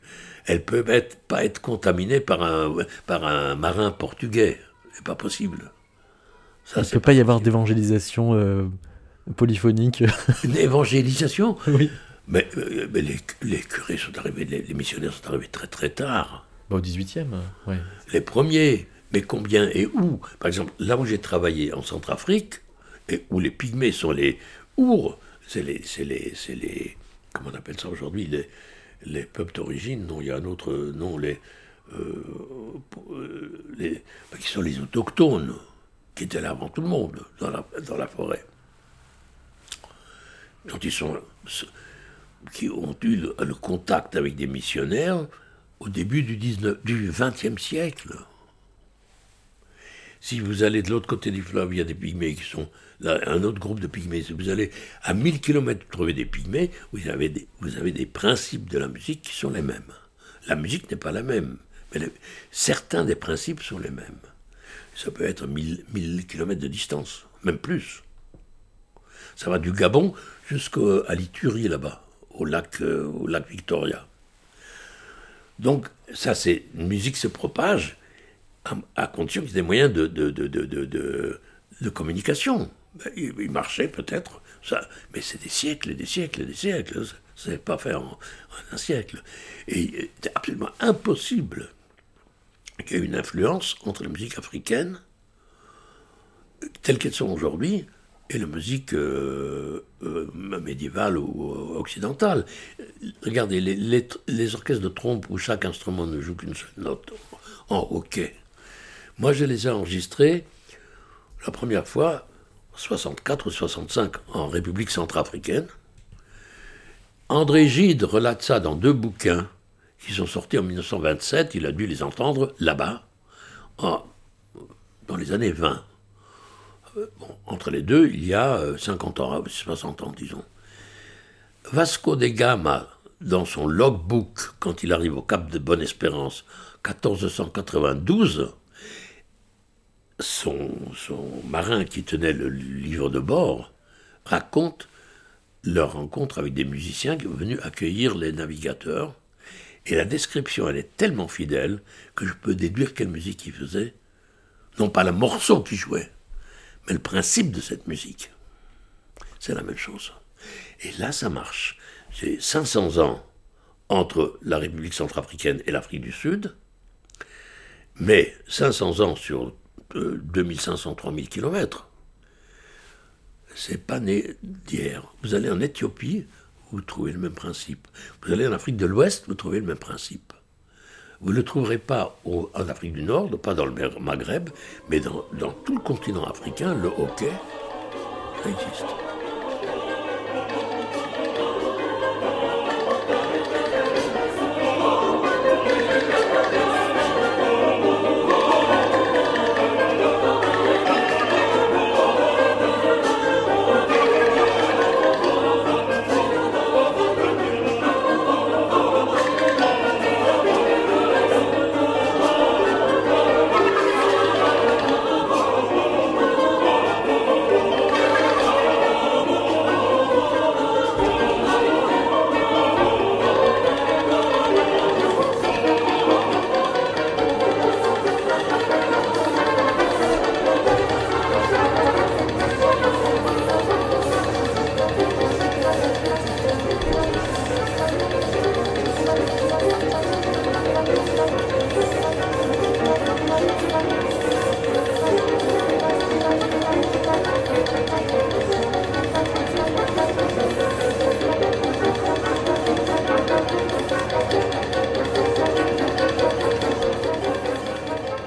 Elle peut être- pas être contaminée par un, par un marin portugais. Pas possible. Ça, Il ne peut pas y avoir d'évangélisation euh, polyphonique. [LAUGHS] une évangélisation. oui. Mais, euh, mais les, les curés sont arrivés, les, les missionnaires sont arrivés très très tard. Bah, au 18e, ouais. Les premiers, mais combien et où? Par exemple, là où j'ai travaillé en Centrafrique, et où les pygmées sont les ours, c'est les, c'est les, les, comment on appelle ça aujourd'hui, les, les peuples d'origine, non, il y a un autre nom, les, les, bah, qui sont les autochtones, qui étaient là avant tout le monde, dans la, forêt. Quand ils sont, qui ont eu le, contact avec des missionnaires au début du, 19, du 20e siècle. Si vous allez de l'autre côté du fleuve, il y a des pygmées qui sont là, un autre groupe de pygmées. Si vous allez à 1000 km vous trouvez des pygmées, vous avez des, vous avez des principes de la musique qui sont les mêmes. La musique n'est pas la même, certains des principes sont les mêmes. Ça peut être 1000, 1000 km de distance, même plus. Ça va du Gabon jusqu'à l'Iturie là-bas, au lac, euh, au lac Victoria. Donc, ça, c'est une musique se propage à, condition qu'il y ait des moyens de, communication. Ben, Il, marchait peut-être, ça, mais c'est des siècles et des siècles et des siècles. Ça n'est pas fait en un siècle. Et c'est absolument impossible qu'il y ait une influence entre la musique africaine, telles qu'elles sont aujourd'hui, et la musique euh, euh, médiévale ou euh, occidentale. Regardez, les orchestres de trompe où chaque instrument ne joue qu'une seule note en hockey. Moi, je les ai enregistrés la première fois en 64 ou 65 en République centrafricaine. André Gide relate ça dans deux bouquins qui sont sortis en 1927. Il a dû les entendre là-bas, dans les années 20. Euh, entre les deux, il y a euh, 50 ans, 60 ans, disons. Vasco de Gama, dans son logbook, quand il arrive au Cap de Bonne-Espérance, 1492, son, son marin qui tenait le livre de bord raconte leur rencontre avec des musiciens qui sont venus accueillir les navigateurs. Et la description, elle est tellement fidèle que je peux déduire quelle musique ils faisaient. Non pas le morceau qu'ils jouaient, mais le principe de cette musique. C'est la même chose. Et là, ça marche. C'est 500 ans entre la République centrafricaine et l'Afrique du Sud, mais 500 ans sur euh, 2500-3000 kilomètres. C'est pas né d'hier. Vous allez en Éthiopie, vous trouvez le même principe. Vous allez en Afrique de l'Ouest, vous trouvez le même principe. Vous ne le trouverez pas en Afrique du Nord, pas dans le Maghreb, mais dans, tout le continent africain, le hockey, ça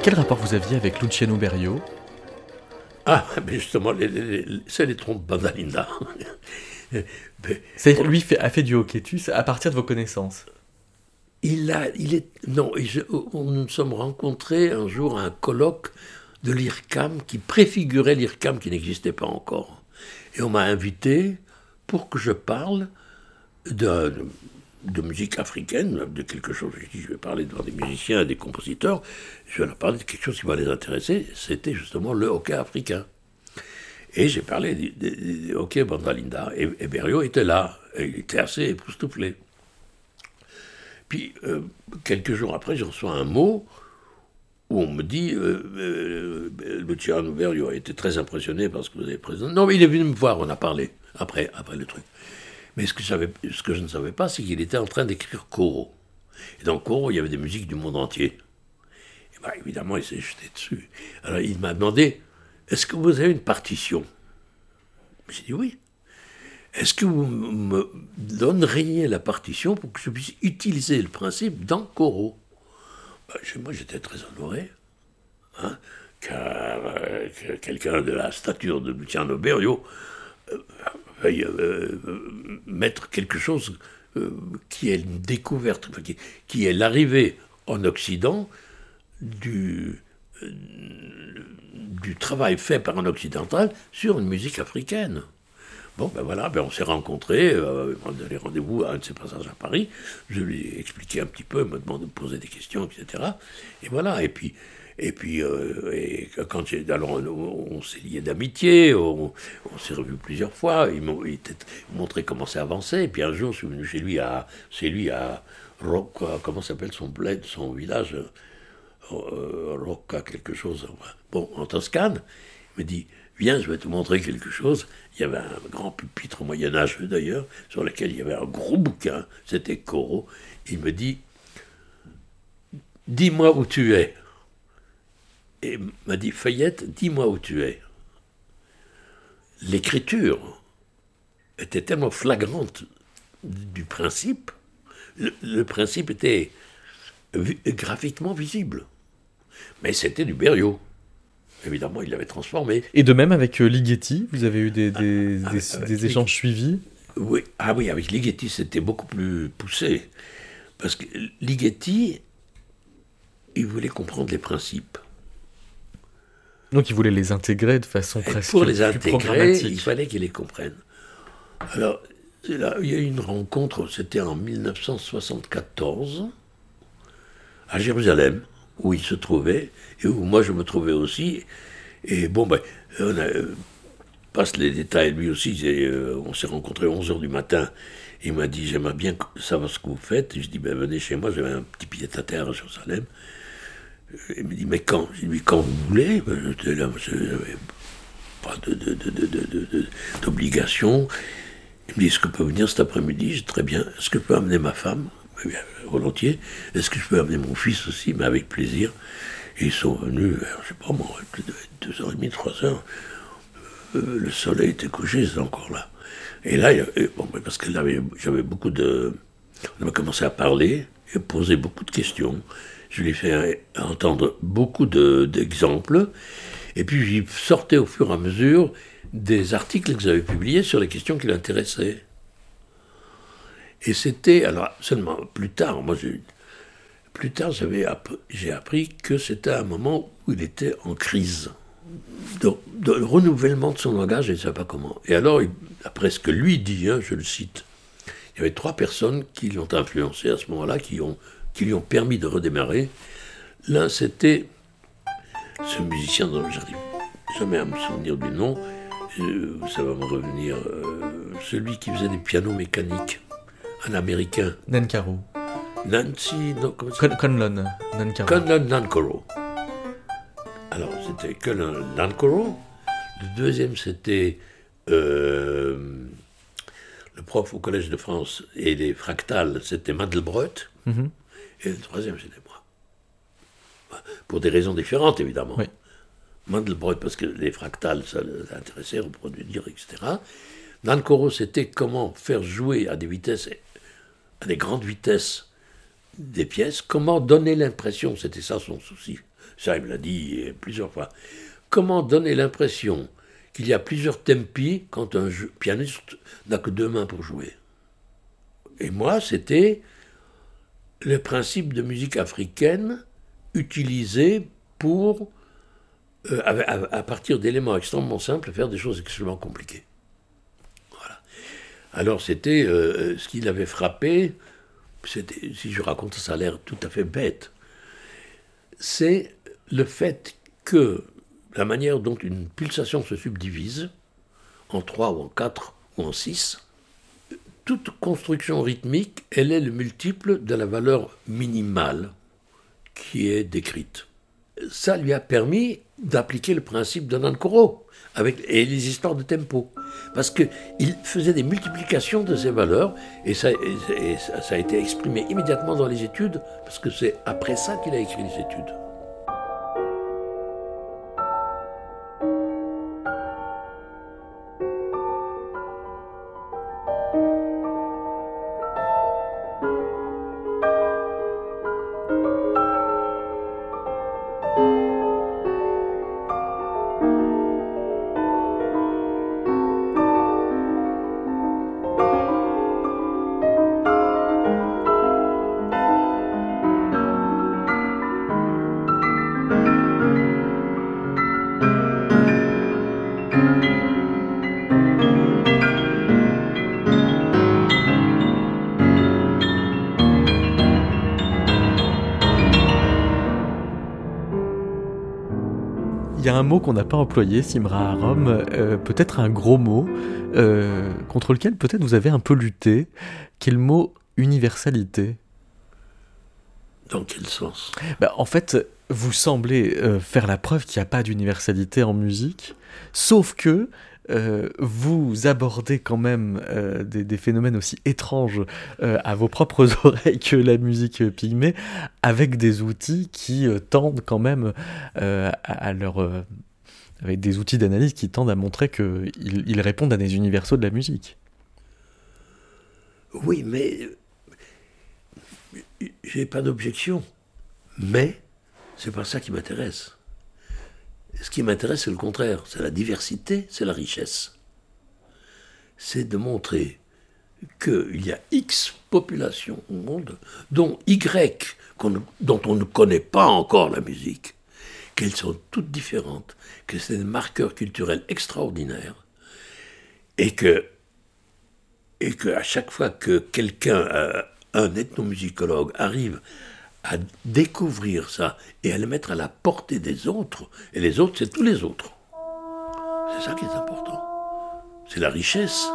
existe. rapport vous aviez avec Luciano Berio? Ah, mais justement, c'est les trompes Bandalinda. C'est lui fait, a fait du hockey-tus à partir de vos connaissances? il a, il est, non, et je- on nous sommes rencontrés un jour à un colloque de l'IRCAM qui préfigurait l'IRCAM qui n'existait pas encore. Et on m'a invité pour que je parle de, de musique africaine, de quelque chose. J'ai dit, je vais parler devant des musiciens et des compositeurs, je vais leur parler de quelque chose qui va les intéresser. C'était justement le hockey africain. Et j'ai parlé du, du- du hockey Bandalinda. Et, et était là. Il était assez époustouflé. Puis, euh, quelques jours après, je reçois un mot où on me dit euh, euh, Luciano Berio a été très impressionné par ce que vous avez présenté. Non, mais il est venu me voir, on a parlé après, après le truc. Mais ce que, je ne savais pas, c'est qu'il était en train d'écrire Coro. Et dans Coro, il y avait des musiques du monde entier. Bah, évidemment, il s'est jeté dessus. Alors, il m'a demandé Est-ce que vous avez une partition? J'ai dit oui. Est-ce que vous me donneriez la partition pour que je puisse utiliser le principe dans Coro chez Moi, j'étais très honoré, hein, car euh, que quelqu'un de la stature de Luciano Berio euh, mettre quelque chose euh, qui est une découverte, qui, qui est l'arrivée en Occident du, euh, du travail fait par un occidental sur une musique africaine. Bon, ben voilà, ben on s'est rencontrés, euh, on a donné rendez-vous à un de ses passages à Paris. Je lui ai expliqué un petit peu, il m'a demandé de poser des questions, etc. Et voilà, et puis, et puis euh, quand alors on, s'est liés d'amitié, on, s'est revus plusieurs fois, il m'a montré comment ça avançait. Et puis un jour, je suis venu chez lui à, chez lui à Rocca, comment s'appelle son bled, son village, euh, Rocca quelque chose, bon, en Toscane. Il me dit, viens, je vais te montrer quelque chose. Il y avait un grand pupitre moyenâgeux d'ailleurs, sur lequel il y avait un gros bouquin, c'était Corot. Il me dit, dis-moi où tu es. Et il m'a dit, Fayette, dis-moi où tu es. L'écriture était tellement flagrante du principe, le, le principe était graphiquement visible. Mais c'était du Berriot. Évidemment, il l'avait transformé. Et de même avec euh, Ligeti, vous avez eu des, des, Ah, des- des Ligeti. échanges suivis? Oui, ah oui, avec Ligeti, c'était beaucoup plus poussé. Parce que Ligeti, il voulait comprendre les principes. Donc il voulait les intégrer de façon Et presque pour les intégrer, il fallait qu'il les comprenne. Alors, là, il y a eu une rencontre, c'était en 1974, à Jérusalem, où il se trouvait, et où moi je me trouvais aussi. Et bon, ben, on a, euh, passe les détails, lui aussi, euh, on s'est rencontrés à 11h du matin. Il m'a dit, j'aimerais bien savoir ce que vous faites. Et je dis, ben, venez chez moi, j'avais un petit pied à terre à Jérusalem. Il me dit, mais quand Je lui quand vous voulez. J'étais là, je n'avais pas d'obligation. Il me dit, est-ce que je peux venir cet après-midi? Dis, très bien. Est-ce que je peux amener ma femme? Eh bien, volontiers. Est-ce que je peux amener mon fils aussi? Mais avec plaisir. Et ils sont venus, je sais pas moi, plus de 2h30, 3h. Euh, le soleil était couché, c'était encore là. Et là, avait- bon, parce que j'avais beaucoup de. On a commencé à parler et poser beaucoup de questions. Je lui ai fait entendre beaucoup de- d'exemples. et puis, j'y sortais au fur et à mesure des articles que j'avais publiés sur les questions qui l'intéressaient. Et c'était. Alors, seulement plus tard, moi, j'ai. Plus tard, j'ai appris que c'était un moment où il était en crise de, de renouvellement de son langage, je ne sais pas comment. Et alors, après ce que lui dit, hein, je le cite, il y avait trois personnes qui l'ont influencé à ce moment-là, qui, ont, qui lui ont permis de redémarrer. L'un, c'était ce musicien dont j'arrive jamais à me souvenir du nom, euh, ça va me revenir, euh, celui qui faisait des pianos mécaniques, un Américain, Nankaro. Nancy, non, comment ça Con- Conlon. Nankaro. Conlon Nankoro. Alors, c'était Conlon Nankoro. Le deuxième, c'était euh, le prof au Collège de France et les fractales, c'était Mandelbrot. Mhm. Et le troisième, c'était moi. Pour des raisons différentes, évidemment. Oui. Mandelbrot, parce que les fractales, ça l'intéressait, reproduire, etc. Nankoro, c'était comment faire jouer à des vitesses, à des grandes vitesses, des pièces, comment donner l'impression, c'était ça son souci, Ça, il me l'a dit euh, plusieurs fois. Comment donner l'impression qu'il y a plusieurs tempi quand un pianiste n'a que deux mains pour jouer? Et moi, c'était le principe de musique africaine utilisé pour, euh, à, partir d'éléments extrêmement simples, faire des choses extrêmement compliquées. Voilà. Alors c'était euh, ce qui l'avait frappé, si je raconte ça, ça a l'air tout à fait bête, c'est le fait que la manière dont une pulsation se subdivise, en trois ou en quatre ou en six, toute construction rythmique, elle est le multiple de la valeur minimale qui est décrite. Ça lui a permis d'appliquer le principe de Nankoro et les histoires de tempo. Parce qu'il faisait des multiplications de ces valeurs et, ça a été exprimé immédiatement dans les études, parce que c'est après ça qu'il a écrit les études. Qu'on n'a pas employé, Simra Arom, euh, peut-être un gros mot, euh, contre lequel peut-être vous avez un peu lutté, qui est le mot universalité. Dans quel sens? Bah, en fait, vous semblez euh, faire la preuve qu'il n'y a pas d'universalité en musique, sauf que euh, vous abordez quand même euh, des, des phénomènes aussi étranges euh, à vos propres [LAUGHS] oreilles que la musique pygmée, avec des outils qui tendent quand même à, à leur... avec des outils d'analyse qui tendent à montrer qu'ils ils répondent à des universaux de la musique. Oui, mais j'ai pas d'objection. Mais c'est pas ça qui m'intéresse. Ce qui m'intéresse, c'est le contraire. C'est la diversité, c'est la richesse. C'est de montrer qu'il y a X populations au monde, dont Y, dont on ne connaît pas encore la musique, qu'elles sont toutes différentes, que c'est des marqueurs culturels extraordinaires, et que et qu'à chaque fois que quelqu'un, euh, un ethnomusicologue, arrive à découvrir ça et à le mettre à la portée des autres, et les autres, c'est tous les autres. C'est ça qui est important. C'est la richesse.